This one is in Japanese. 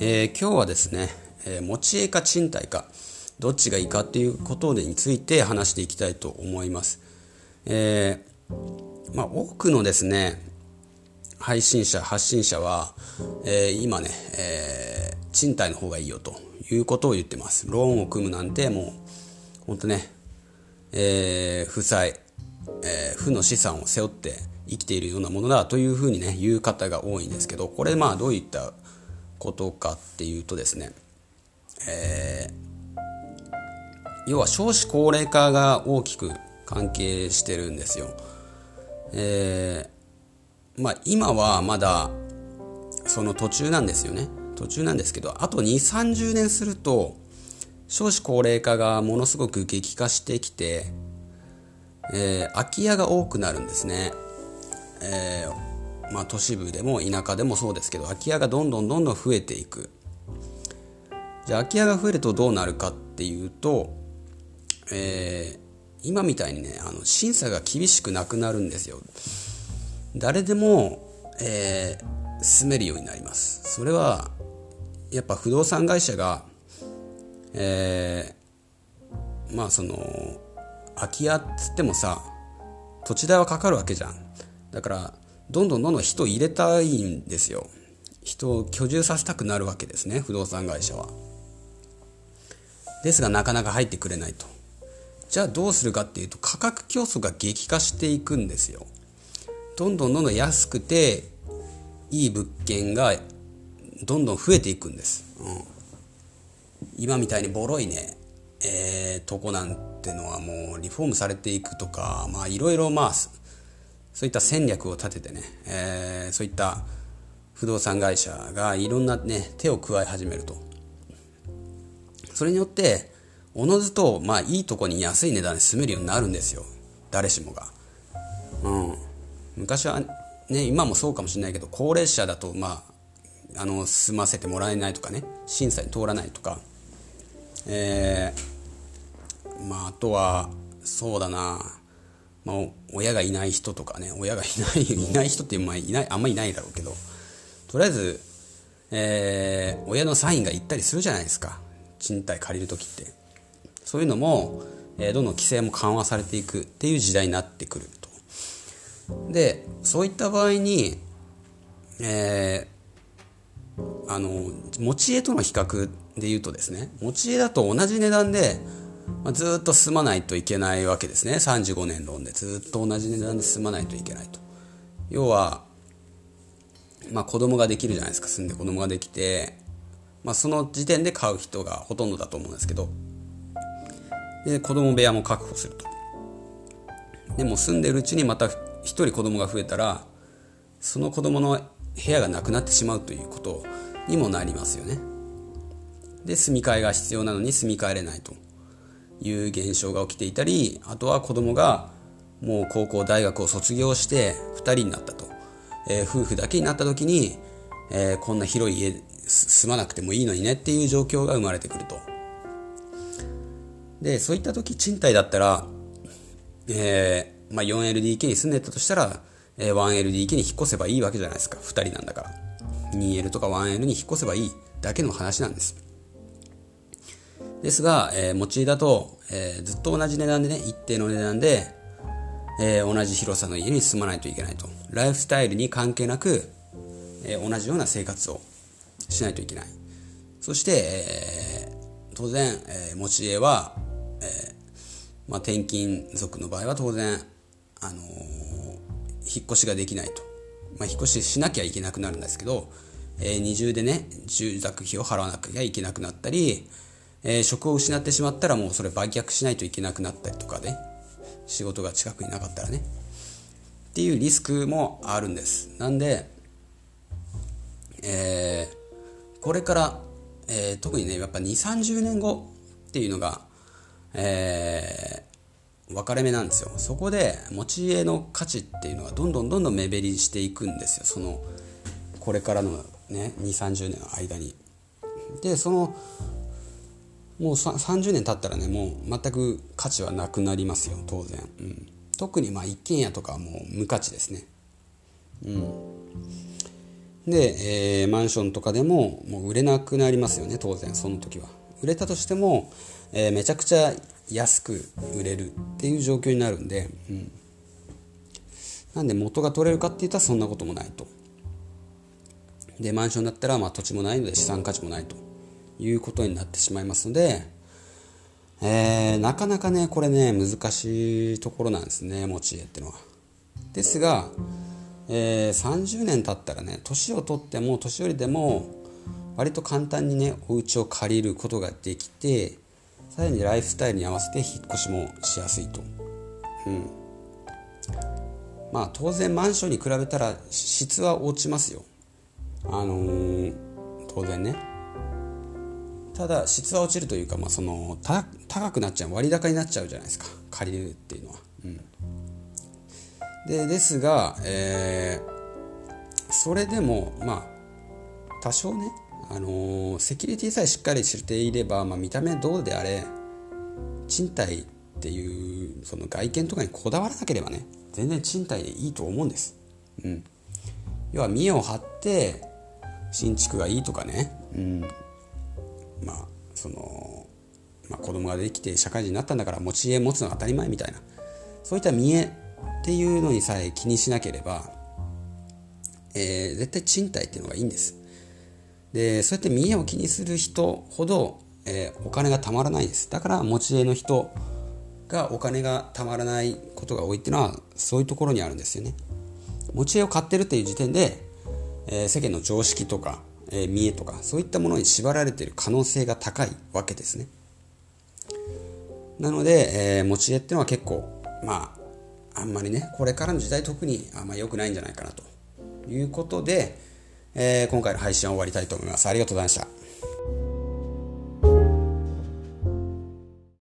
えー、今日はですね、えー、持ち家か賃貸かどっちがいいかっていうことについて話していきたいと思います。えー、まあ、多くのですね配信者発信者は、え、今ね、え、賃貸の方がいいよということを言ってます。ローンを組むなんてもう本当ね、え、負債、え、負の資産を背負って生きているようなものだというふうにね言う方が多いんですけどこれまあどういったことかっていうとですね、えー、要は少子高齢化が大きく関係してるんですよ。えー、まあ今はまだその途中なんですよね。途中なんですけど、あと2、30年すると少子高齢化がものすごく激化してきて、えー、空き家が多くなるんですね。えーまあ、都市部でも田舎でもそうですけど空き家がどんどんどんどん増えていく。じゃあ空き家が増えるとどうなるかっていうと、えー、今みたいにねあの審査が厳しくなくなるんですよ。誰でも、えー、住めるようになります。それはやっぱ不動産会社がえー、まあその空き家っつってもさ土地代はかかるわけじゃん。だからどんどんどんどん人入れたいんですよ。人を居住させたくなるわけですね不動産会社は。ですがなかなか入ってくれないと。じゃあどうするかっていうと価格競争が激化していくんですよ。どんどんどんどん安くていい物件がどんどん増えていくんです、うん、今みたいにボロいねえー、とこなんてのはもうリフォームされていくとかまあいろいろまあそういった戦略を立ててね、えー、そういった不動産会社がいろんなね手を加え始めると。それによっておのずとまあいいとこに安い値段で住めるようになるんですよ。誰しもが。うん。昔はね今もそうかもしれないけど高齢者だとまああの住ませてもらえないとかね審査に通らないとか。えー、まああとはそうだな。まあ、親がいない人とかね、親がいない、いない人って、まあ、いない、あんまりいないだろうけど、とりあえず、えー、親のサインが行ったりするじゃないですか。賃貸借りる時って。そういうのも、えー、どんどん規制も緩和されていくっていう時代になってくると。で、そういった場合に、えー、あの、持ち家との比較で言うとですね、持ち家だと同じ値段で、まあ、ずっと住まないといけないわけですね。35年ローンで。ずっと同じ値段で住まないといけないと。要はまあ子供ができるじゃないですか。住んで子供ができて、まあ、その時点で買う人がほとんどだと思うんですけど。で子供部屋も確保すると。でも住んでるうちにまた1人子供が増えたらその子供の部屋がなくなってしまうということにもなりますよね。で住み替えが必要なのに住み替えれないと。いう現象が起きていたりあとは子供がもう高校大学を卒業して2人になったと、えー、夫婦だけになった時に、えー、こんな広い家住まなくてもいいのにねっていう状況が生まれてくると。でそういった時賃貸だったら、えーまあ、4LDK に住んでたとしたら、え、1LDK に引っ越せばいいわけじゃないですか。2人なんだから。2L とか 1L に引っ越せばいいだけの話なんです。ですが、えー、持ち家だと、えー、ずっと同じ値段でね、一定の値段で、えー、同じ広さの家に住まないといけないと。ライフスタイルに関係なく、えー、同じような生活をしないといけない。そして、えー、当然、えー、持ち家は、えーまあ、転勤族の場合は当然、あのー、引っ越しができないと。まあ、引っ越ししなきゃいけなくなるんですけど、えー、二重でね、住宅費を払わなきゃいけなくなったり、えー、職を失ってしまったらもうそれ売却しないといけなくなったりとかね。仕事が近くになかったらね。っていうリスクもあるんです。なんで、えー、これから、えー、特にねやっぱ2 3 0年後っていうのが、えー、分かれ目なんですよ。そこで持ち家の価値っていうのはどんどんどんどん目減りしていくんですよ。そのこれからのね2 3 0年の間に。でそのもう30年経ったらねもう全く価値はなくなりますよ当然、うん、特にまあ一軒家とかはもう無価値ですね。うん。で、えー、マンションとかでももう売れなくなりますよね当然その時は。売れたとしても、えー、めちゃくちゃ安く売れるっていう状況になるんで、うん、なんで元が取れるかって言ったらそんなこともないと。でマンションだったらまあ土地もないので資産価値もないと。いうことになってしまいますので、えー、なかなかねこれね難しいところなんですね持ち家っていうのは。ですが、えー、30年経ったらね年を取っても年寄りでも割と簡単にねお家を借りることができてさらにライフスタイルに合わせて引っ越しもしやすいと、うん、まあ当然マンションに比べたら質は落ちますよ。あのー、当然ね。ただ質は落ちるというか、まあ、その高くなっちゃう割高になっちゃうじゃないですか。借りるっていうのは、うん、でですが、えー、それでもまあ多少ねあのー、セキュリティさえしっかりしていれば、まあ、見た目どうであれ賃貸っていうその外見とかにこだわらなければね全然賃貸でいいと思うんです、うん、要は見栄を張って新築がいいとかね、うん、まあその、まあ、子供ができて社会人になったんだから持ち家持つのが当たり前みたいな。そういった見栄っていうのにさえ気にしなければ、えー、絶対賃貸っていうのがいいんです。でそうやって見栄を気にする人ほど、えー、お金がたまらないです。だから持ち家の人がお金がたまらないことが多いっていうのはそういうところにあるんですよね。持ち家を買ってるっていう時点で、えー、世間の常識とか、えー、見栄とかそういったものに縛られている可能性が高いわけですねなので、えー、持ち家っていうのは結構まああんまりねこれからの時代特にあんまり良くないんじゃないかなということで、えー、今回の配信は終わりたいと思います。ありがとうございました。